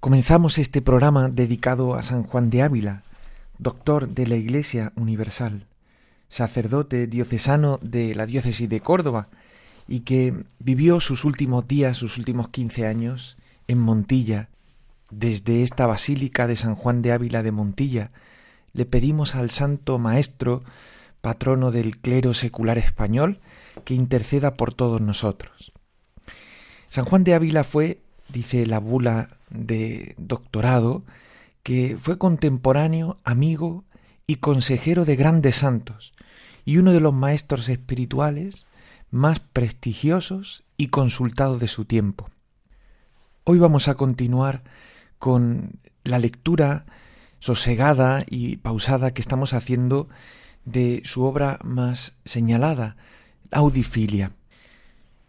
Comenzamos este programa dedicado a San Juan de Ávila, doctor de la Iglesia Universal, sacerdote diocesano de la diócesis de Córdoba y que vivió sus últimos días, sus últimos quince años en Montilla. Desde esta Basílica de San Juan de Ávila de Montilla le pedimos al Santo Maestro, patrono del clero secular español, que interceda por todos nosotros. San Juan de Ávila fue, dice la bula de doctorado que fue contemporáneo, amigo y consejero de grandes santos y uno de los maestros espirituales más prestigiosos y consultados de su tiempo. Hoy vamos a continuar con la lectura sosegada y pausada que estamos haciendo de su obra más señalada, Audifilia.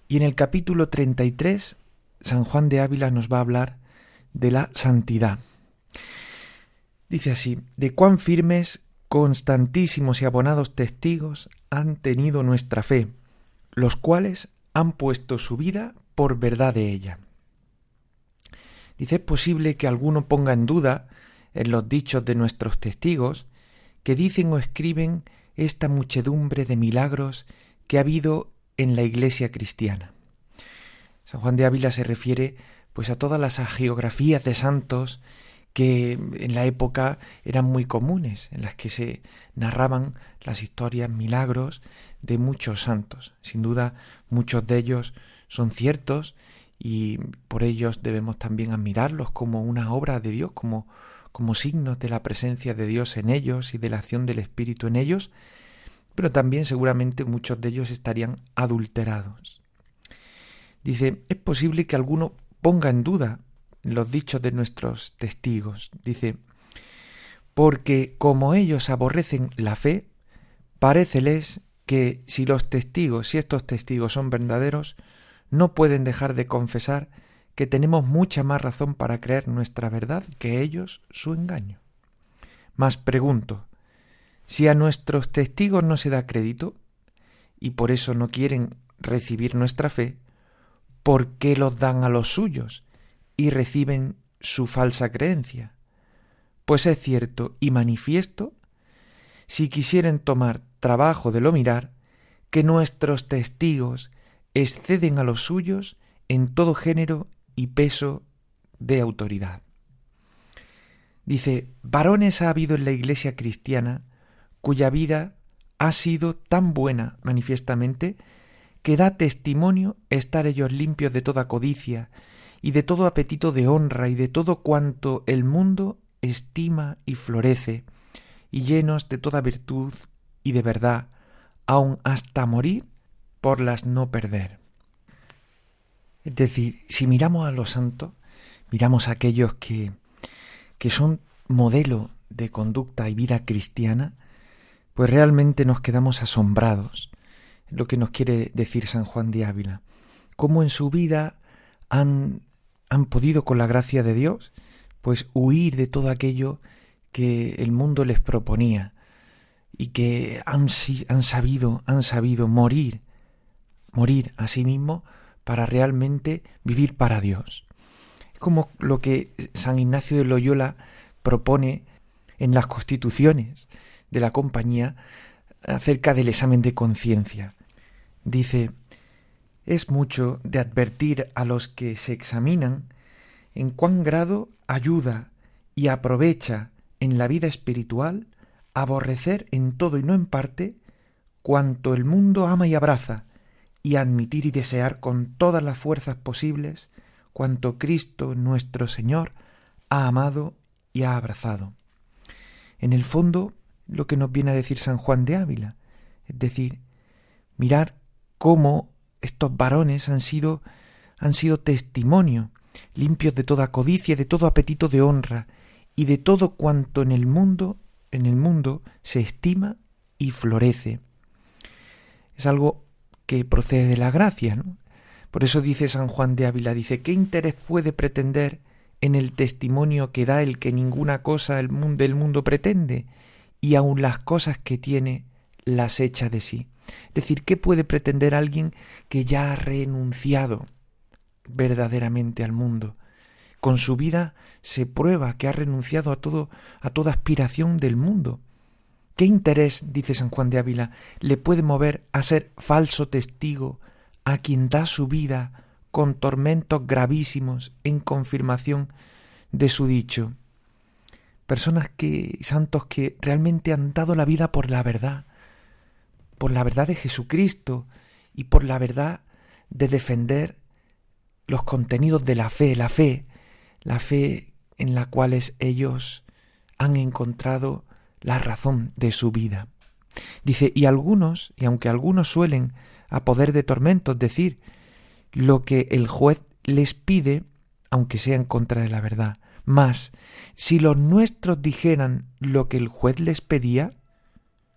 Y en el capítulo 33, San Juan de Ávila nos va a hablar de la santidad. Dice así, de cuán firmes, constantísimos y abonados testigos han tenido nuestra fe, los cuales han puesto su vida por verdad de ella. Dice, es posible que alguno ponga en duda en los dichos de nuestros testigos, que dicen o escriben esta muchedumbre de milagros que ha habido en la Iglesia cristiana. San Juan de Ávila se refiere pues a todas las geografías de santos que en la época eran muy comunes, en las que se narraban las historias, milagros de muchos santos. Sin duda, muchos de ellos son ciertos y por ellos debemos también admirarlos como una obra de Dios, como, como signos de la presencia de Dios en ellos y de la acción del Espíritu en ellos, pero también seguramente muchos de ellos estarían adulterados. Dice, es posible que alguno ponga en duda los dichos de nuestros testigos. Dice, porque como ellos aborrecen la fe, paréceles que si los testigos, si estos testigos son verdaderos, no pueden dejar de confesar que tenemos mucha más razón para creer nuestra verdad que ellos su engaño. Mas pregunto, si a nuestros testigos no se da crédito, y por eso no quieren recibir nuestra fe, ¿por qué los dan a los suyos y reciben su falsa creencia? Pues es cierto y manifiesto, si quisieren tomar trabajo de lo mirar, que nuestros testigos exceden a los suyos en todo género y peso de autoridad. Dice, varones ha habido en la iglesia cristiana cuya vida ha sido tan buena manifiestamente que da testimonio estar ellos limpios de toda codicia y de todo apetito de honra y de todo cuanto el mundo estima y florece, y llenos de toda virtud y de verdad, aun hasta morir por las no perder. Es decir, si miramos a los santos, miramos a aquellos que, que son modelo de conducta y vida cristiana, pues realmente nos quedamos asombrados lo que nos quiere decir San Juan de Ávila, cómo en su vida han, han podido, con la gracia de Dios, pues huir de todo aquello que el mundo les proponía y que han, han sabido, han sabido morir, morir a sí mismo para realmente vivir para Dios. Es como lo que San Ignacio de Loyola propone en las constituciones de la compañía acerca del examen de conciencia. Dice, es mucho de advertir a los que se examinan en cuán grado ayuda y aprovecha en la vida espiritual aborrecer en todo y no en parte cuanto el mundo ama y abraza, y admitir y desear con todas las fuerzas posibles cuanto Cristo nuestro Señor ha amado y ha abrazado. En el fondo, lo que nos viene a decir San Juan de Ávila, es decir, mirar cómo estos varones han sido han sido testimonio, limpios de toda codicia, de todo apetito de honra, y de todo cuanto en el mundo, en el mundo se estima y florece. Es algo que procede de la gracia, ¿no? Por eso dice San Juan de Ávila, dice, ¿qué interés puede pretender en el testimonio que da el que ninguna cosa del mundo, mundo pretende, y aun las cosas que tiene las echa de sí? Es decir, ¿qué puede pretender alguien que ya ha renunciado verdaderamente al mundo? Con su vida se prueba que ha renunciado a todo, a toda aspiración del mundo. ¿Qué interés, dice San Juan de Ávila, le puede mover a ser falso testigo a quien da su vida con tormentos gravísimos en confirmación de su dicho? Personas que, santos que realmente han dado la vida por la verdad, por la verdad de Jesucristo y por la verdad de defender los contenidos de la fe, la fe, la fe en la cual ellos han encontrado la razón de su vida. Dice, y algunos, y aunque algunos suelen a poder de tormentos decir lo que el juez les pide, aunque sea en contra de la verdad, mas si los nuestros dijeran lo que el juez les pedía,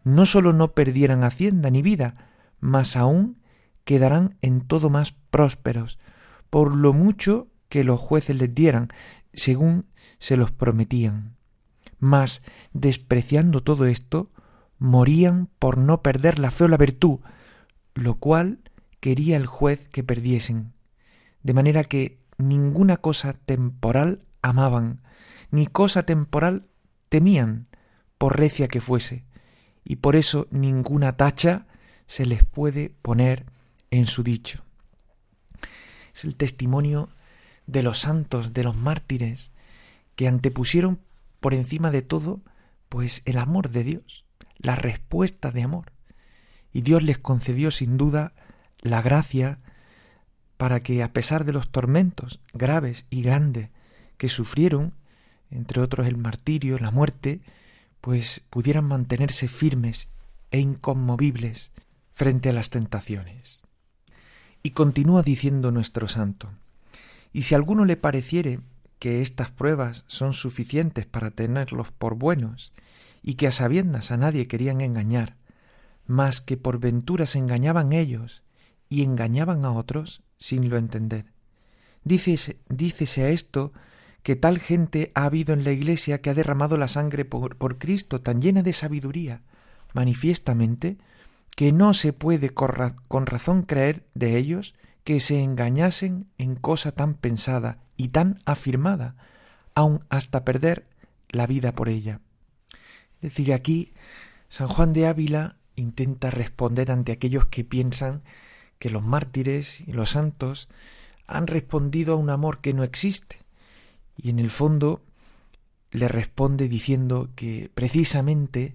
no sólo no perdieran hacienda ni vida, mas aún quedarán en todo más prósperos, por lo mucho que los jueces les dieran, según se los prometían. Mas, despreciando todo esto, morían por no perder la fe o la virtud, lo cual quería el juez que perdiesen. De manera que ninguna cosa temporal amaban, ni cosa temporal temían, por recia que fuese, y por eso ninguna tacha se les puede poner en su dicho. Es el testimonio de los santos, de los mártires, que antepusieron por encima de todo, pues el amor de Dios, la respuesta de amor. Y Dios les concedió sin duda la gracia para que a pesar de los tormentos graves y grandes que sufrieron, entre otros el martirio, la muerte, pues pudieran mantenerse firmes e inconmovibles frente a las tentaciones. Y continúa diciendo nuestro santo, y si a alguno le pareciere que estas pruebas son suficientes para tenerlos por buenos, y que a sabiendas a nadie querían engañar, mas que por ventura se engañaban ellos y engañaban a otros sin lo entender. Dícese, dícese a esto que tal gente ha habido en la Iglesia que ha derramado la sangre por, Cristo tan llena de sabiduría, manifiestamente, que no se puede con razón creer de ellos que se engañasen en cosa tan pensada y tan afirmada, aun hasta perder la vida por ella. Es decir, aquí San Juan de Ávila intenta responder ante aquellos que piensan que los mártires y los santos han respondido a un amor que no existe. Y en el fondo le responde diciendo que precisamente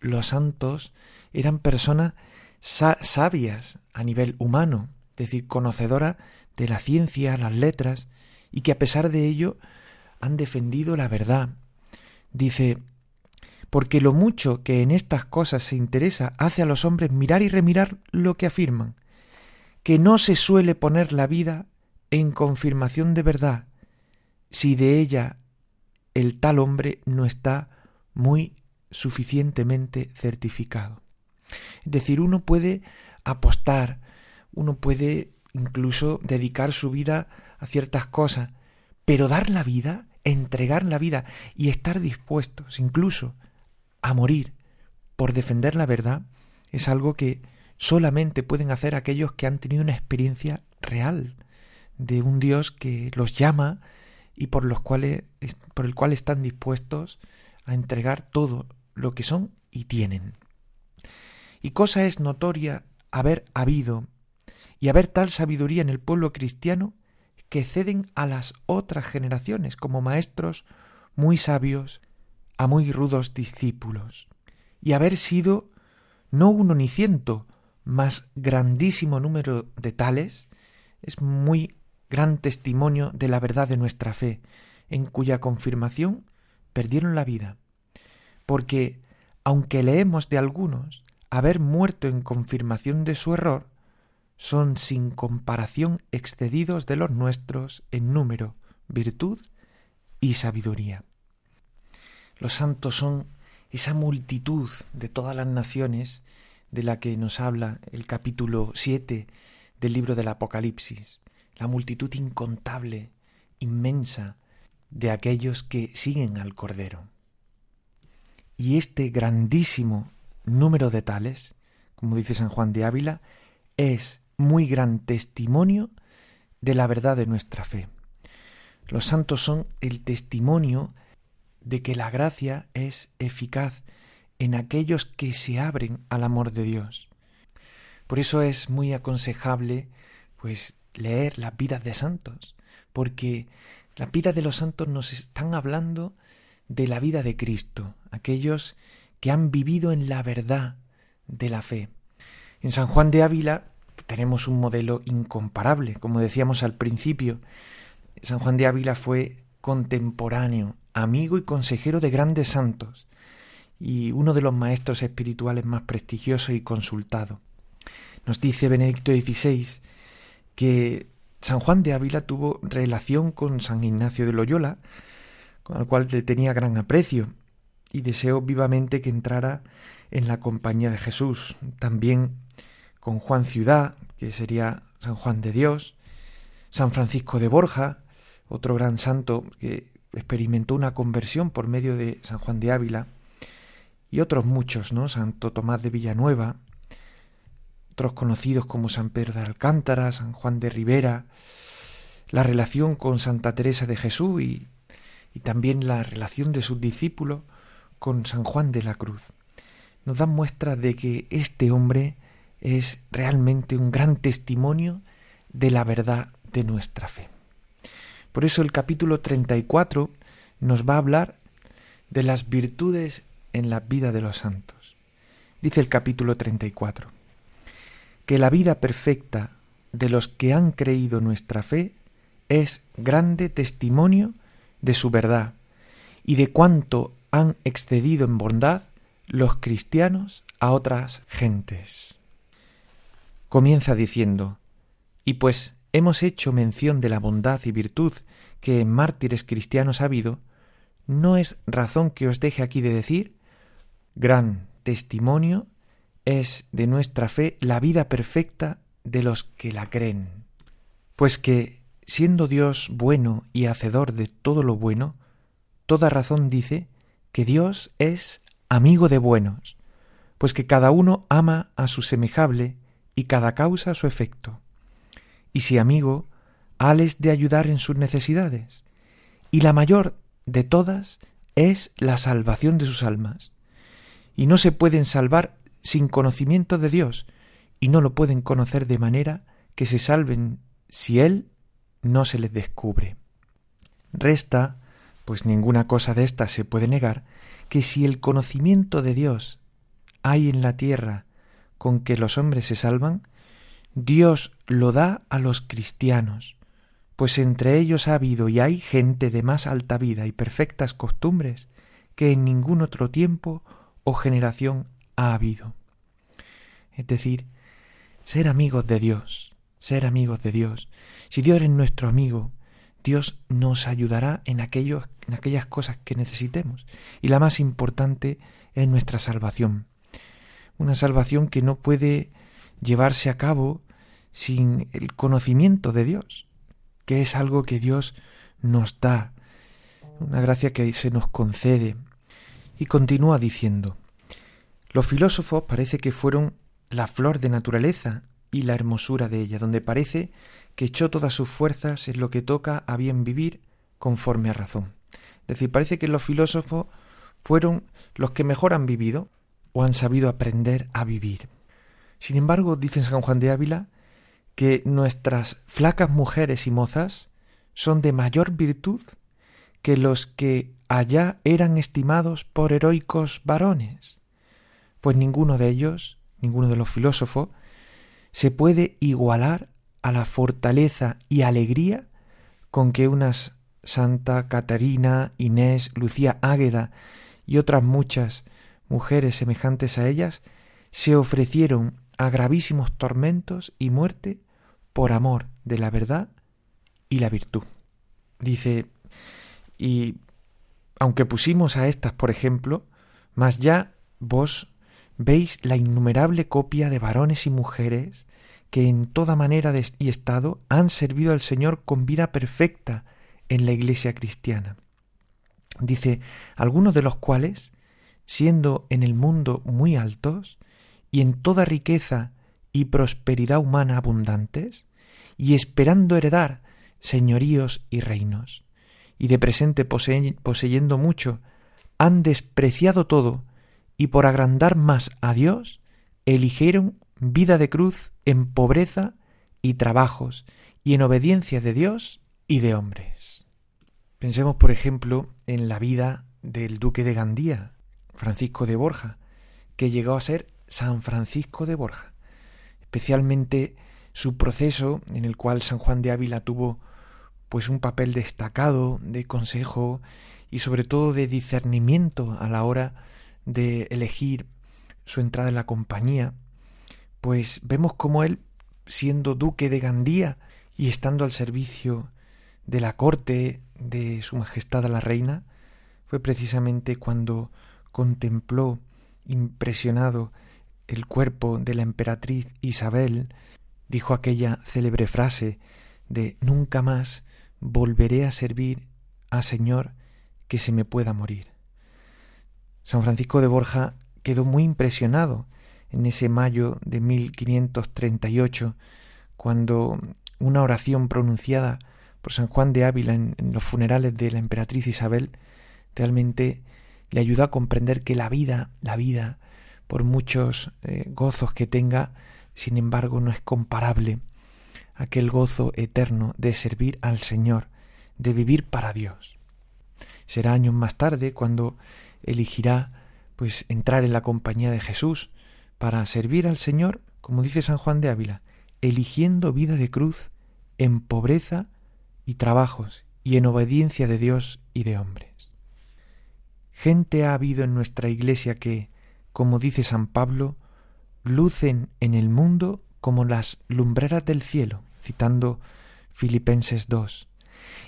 los santos eran personas sabias a nivel humano, es decir, conocedora de la ciencia, las letras, y que a pesar de ello han defendido la verdad. Dice, porque lo mucho que en estas cosas se interesa hace a los hombres mirar y remirar lo que afirman, que no se suele poner la vida en confirmación de verdad, si de ella el tal hombre no está muy suficientemente certificado. Es decir, uno puede apostar, uno puede incluso dedicar su vida a ciertas cosas, pero dar la vida, entregar la vida y estar dispuestos incluso a morir por defender la verdad es algo que solamente pueden hacer aquellos que han tenido una experiencia real de un Dios que los llama y por los cuales por el cual están dispuestos a entregar todo lo que son y tienen. Y cosa es notoria haber habido y haber tal sabiduría en el pueblo cristiano que ceden a las otras generaciones como maestros muy sabios a muy rudos discípulos, y haber sido no uno ni ciento, mas grandísimo número de tales, es muy gran testimonio de la verdad de nuestra fe, en cuya confirmación perdieron la vida. Porque, aunque leemos de algunos haber muerto en confirmación de su error, son sin comparación excedidos de los nuestros en número, virtud y sabiduría. Los santos son esa multitud de todas las naciones de la que nos habla el capítulo 7 del libro del Apocalipsis, la multitud incontable, inmensa, de aquellos que siguen al Cordero. Y este grandísimo número de tales, como dice San Juan de Ávila, es muy gran testimonio de la verdad de nuestra fe. Los santos son el testimonio de que la gracia es eficaz en aquellos que se abren al amor de Dios. Por eso es muy aconsejable pues leer las vidas de santos, porque las vidas de los santos nos están hablando de la vida de Cristo, aquellos que han vivido en la verdad de la fe. En San Juan de Ávila tenemos un modelo incomparable, como decíamos al principio. San Juan de Ávila fue contemporáneo, amigo y consejero de grandes santos, y uno de los maestros espirituales más prestigiosos y consultados. Nos dice Benedicto XVI que San Juan de Ávila tuvo relación con San Ignacio de Loyola, con el cual tenía gran aprecio, y deseó vivamente que entrara en la compañía de Jesús. También con Juan Ciudad, que sería San Juan de Dios, San Francisco de Borja, otro gran santo que experimentó una conversión por medio de San Juan de Ávila, y otros muchos, ¿no? Santo Tomás de Villanueva, otros conocidos como San Pedro de Alcántara, San Juan de Rivera, la relación con Santa Teresa de Jesús y, y también la relación de sus discípulos con San Juan de la Cruz. Nos dan muestra de que este hombre es realmente un gran testimonio de la verdad de nuestra fe. Por eso el capítulo 34 nos va a hablar de las virtudes en la vida de los santos. Dice el capítulo 34, que la vida perfecta de los que han creído nuestra fe es grande testimonio de su verdad y de cuánto han excedido en bondad los cristianos a otras gentes. Comienza diciendo, y pues hemos hecho mención de la bondad y virtud que en mártires cristianos ha habido, no es razón que os deje aquí de decir gran testimonio es de nuestra fe la vida perfecta de los que la creen. Pues que, siendo Dios bueno y hacedor de todo lo bueno, toda razón dice que Dios es amigo de buenos, pues que cada uno ama a su semejable y cada causa su efecto. Y si amigo, hales de ayudar en sus necesidades. Y la mayor de todas es la salvación de sus almas y no se pueden salvar sin conocimiento de Dios, y no lo pueden conocer de manera que se salven si Él no se les descubre. Resta, pues ninguna cosa de esta se puede negar, que si el conocimiento de Dios hay en la tierra con que los hombres se salvan, Dios lo da a los cristianos, pues entre ellos ha habido y hay gente de más alta vida y perfectas costumbres que en ningún otro tiempo o generación ha habido. Es decir, ser amigos de Dios, ser amigos de Dios. Si Dios es nuestro amigo, Dios nos ayudará en, en aquellas cosas que necesitemos. Y la más importante es nuestra salvación. Una salvación que no puede llevarse a cabo sin el conocimiento de Dios, que es algo que Dios nos da, una gracia que se nos concede. Y continúa diciendo, los filósofos parece que fueron la flor de naturaleza y la hermosura de ella, donde parece que echó todas sus fuerzas en lo que toca a bien vivir conforme a razón. Es decir, parece que los filósofos fueron los que mejor han vivido o han sabido aprender a vivir. Sin embargo, dice San Juan de Ávila, que nuestras flacas mujeres y mozas son de mayor virtud que los que allá eran estimados por heroicos varones, pues ninguno de ellos, ninguno de los filósofos, se puede igualar a la fortaleza y alegría con que unas Santa Catarina, Inés, Lucía Águeda y otras muchas mujeres semejantes a ellas se ofrecieron a gravísimos tormentos y muerte por amor de la verdad y la virtud. Dice, y aunque pusimos a estas, por ejemplo, mas ya vos veis la innumerable copia de varones y mujeres que en toda manera y estado han servido al Señor con vida perfecta en la Iglesia cristiana. Dice, algunos de los cuales, siendo en el mundo muy altos, y en toda riqueza y prosperidad humana abundantes, y esperando heredar señoríos y reinos, y de presente poseyendo mucho, han despreciado todo, y por agrandar más a Dios, eligieron vida de cruz en pobreza y trabajos, y en obediencia de Dios y de hombres. Pensemos, por ejemplo, en la vida del duque de Gandía, Francisco de Borja, que llegó a ser San Francisco de Borja, especialmente su proceso en el cual San Juan de Ávila tuvo pues un papel destacado de consejo y sobre todo de discernimiento a la hora de elegir su entrada en la compañía, pues vemos como él, siendo duque de Gandía y estando al servicio de la corte de Su Majestad la Reina, fue precisamente cuando contempló impresionado el cuerpo de la emperatriz Isabel, dijo aquella célebre frase de nunca más volveré a servir a Señor que se me pueda morir. San Francisco de Borja quedó muy impresionado en ese mayo de 1538, cuando una oración pronunciada por San Juan de Ávila en, los funerales de la emperatriz Isabel realmente le ayudó a comprender que la vida, la vida, por muchos eh, gozos que tenga, sin embargo no es comparable aquel gozo eterno de servir al Señor, de vivir para Dios. Será años más tarde cuando elegirá pues entrar en la compañía de Jesús para servir al Señor, como dice San Juan de Ávila, eligiendo vida de cruz en pobreza y trabajos y en obediencia de Dios y de hombres. Gente ha habido en nuestra iglesia que, como dice San Pablo, lucen en el mundo como las lumbreras del cielo, citando Filipenses 2,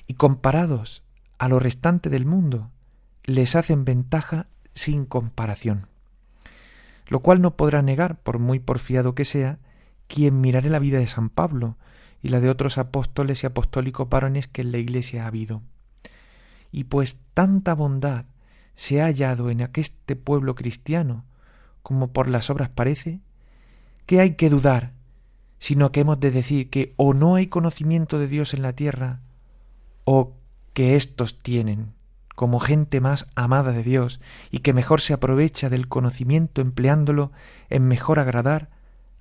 y comparados a lo restante del mundo, les hacen ventaja sin comparación. Lo cual no podrá negar, por muy porfiado que sea, quien mirare la vida de San Pablo y la de otros apóstoles y apostólicos varones que en la Iglesia ha habido. Y pues tanta bondad se ha hallado en aqueste pueblo cristiano, como por las obras parece, ¿qué hay que dudar sino que hemos de decir que o no hay conocimiento de Dios en la tierra, o que éstos tienen, como gente más amada de Dios, y que mejor se aprovecha del conocimiento empleándolo en mejor agradar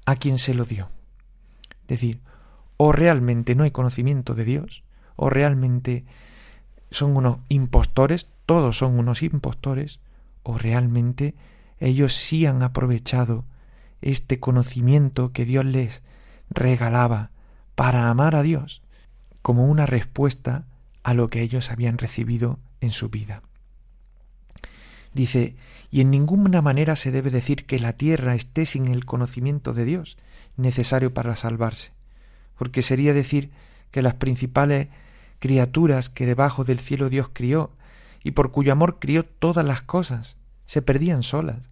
a quien se lo dio. Es decir, o realmente no hay conocimiento de Dios, o realmente son unos impostores, todos son unos impostores, o realmente ellos sí han aprovechado este conocimiento que Dios les regalaba para amar a Dios como una respuesta a lo que ellos habían recibido en su vida. Dice, y en ninguna manera se debe decir que la tierra esté sin el conocimiento de Dios necesario para salvarse, porque sería decir que las principales criaturas que debajo del cielo Dios crió y por cuyo amor crió todas las cosas, se perdían solas,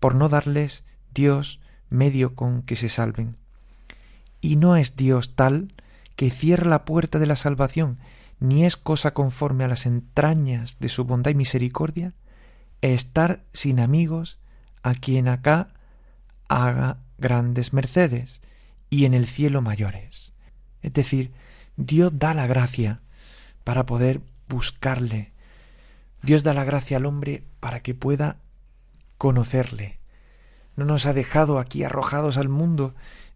por no darles Dios medio con que se salven. Y no es Dios tal que cierra la puerta de la salvación, ni es cosa conforme a las entrañas de su bondad y misericordia, estar sin amigos a quien acá haga grandes mercedes y en el cielo mayores. Es decir, Dios da la gracia para poder buscarle. Dios da la gracia al hombre para que pueda conocerle. No nos ha dejado aquí arrojados al mundo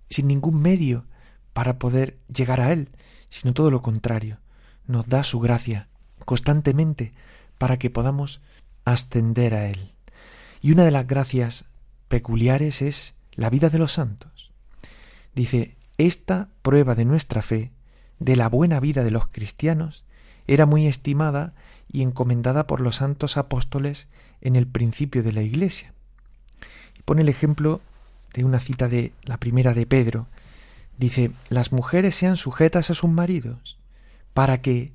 sin ningún medio para poder llegar a Él, sino todo lo contrario, nos da su gracia constantemente para que podamos ascender a Él. Y una de las gracias peculiares es la vida de los santos. Dice, esta prueba de nuestra fe, de la buena vida de los cristianos, era muy estimada y encomendada por los santos apóstoles en el principio de la Iglesia. Y pone el ejemplo de una cita de la primera de Pedro. Dice, las mujeres sean sujetas a sus maridos, para que,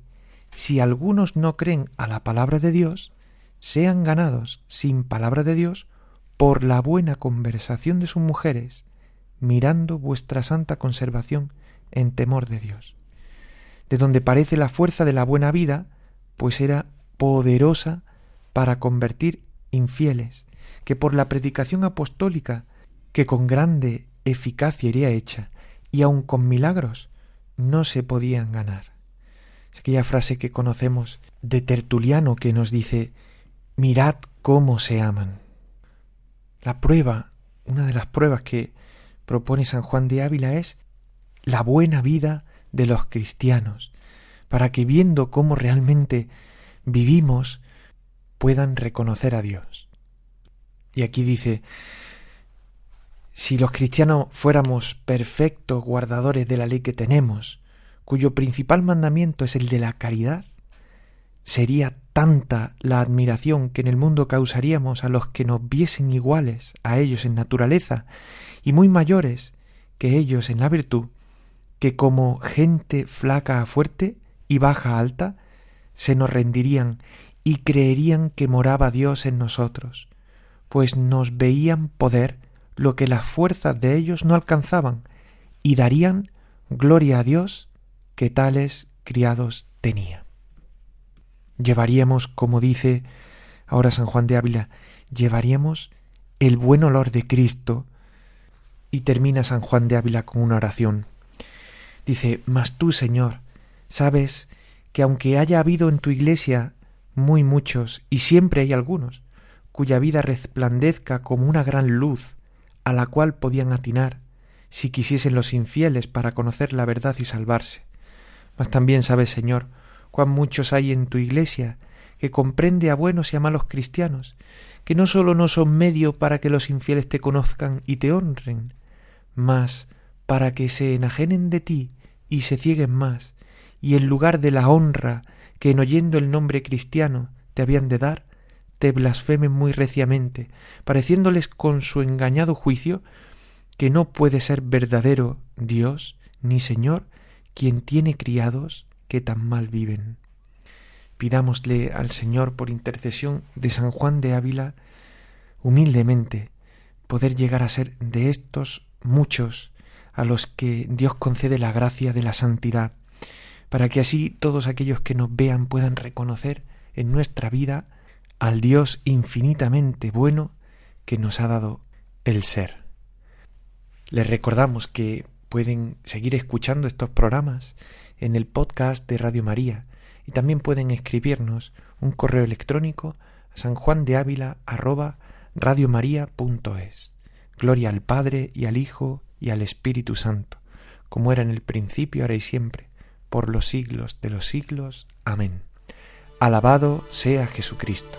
si algunos no creen a la palabra de Dios, sean ganados sin palabra de Dios por la buena conversación de sus mujeres, mirando vuestra santa conservación en temor de Dios. De donde parece la fuerza de la buena vida, pues era poderosa para convertir infieles, que por la predicación apostólica, que con grande eficacia iría hecha, y aun con milagros, no se podían ganar. Aquella frase que conocemos de Tertuliano que nos dice, mirad cómo se aman. La prueba, una de las pruebas que propone San Juan de Ávila es la buena vida de los cristianos, para que viendo cómo realmente vivimos, puedan reconocer a Dios. Y aquí dice, si los cristianos fuéramos perfectos guardadores de la ley que tenemos, cuyo principal mandamiento es el de la caridad, sería tanta la admiración que en el mundo causaríamos a los que nos viesen iguales a ellos en naturaleza y muy mayores que ellos en la virtud, que como gente flaca a fuerte y baja a alta, se nos rendirían y creerían que moraba Dios en nosotros, pues nos veían poder lo que las fuerzas de ellos no alcanzaban, y darían gloria a Dios que tales criados tenía llevaríamos, como dice ahora San Juan de Ávila, llevaríamos el buen olor de Cristo. Y termina San Juan de Ávila con una oración. Dice, Mas tú, Señor, sabes que aunque haya habido en tu iglesia muy muchos, y siempre hay algunos, cuya vida resplandezca como una gran luz, a la cual podían atinar, si quisiesen los infieles para conocer la verdad y salvarse. Mas también sabes, Señor, cuán muchos hay en tu iglesia que comprende a buenos y a malos cristianos, que no sólo no son medio para que los infieles te conozcan y te honren, mas para que se enajenen de ti y se cieguen más, y en lugar de la honra que en oyendo el nombre cristiano te habían de dar, te blasfemen muy reciamente, pareciéndoles con su engañado juicio que no puede ser verdadero Dios ni Señor quien tiene criados que tan mal viven. Pidámosle al Señor por intercesión de San Juan de Ávila humildemente poder llegar a ser de estos muchos a los que Dios concede la gracia de la santidad, para que así todos aquellos que nos vean puedan reconocer en nuestra vida al Dios infinitamente bueno que nos ha dado el ser. Les recordamos que pueden seguir escuchando estos programas en el podcast de Radio María y también pueden escribirnos un correo electrónico a sanjuandeávila@radiomaria.es. Gloria al Padre y al Hijo y al Espíritu Santo, como era en el principio, ahora y siempre, por los siglos de los siglos. Amén. Alabado sea Jesucristo.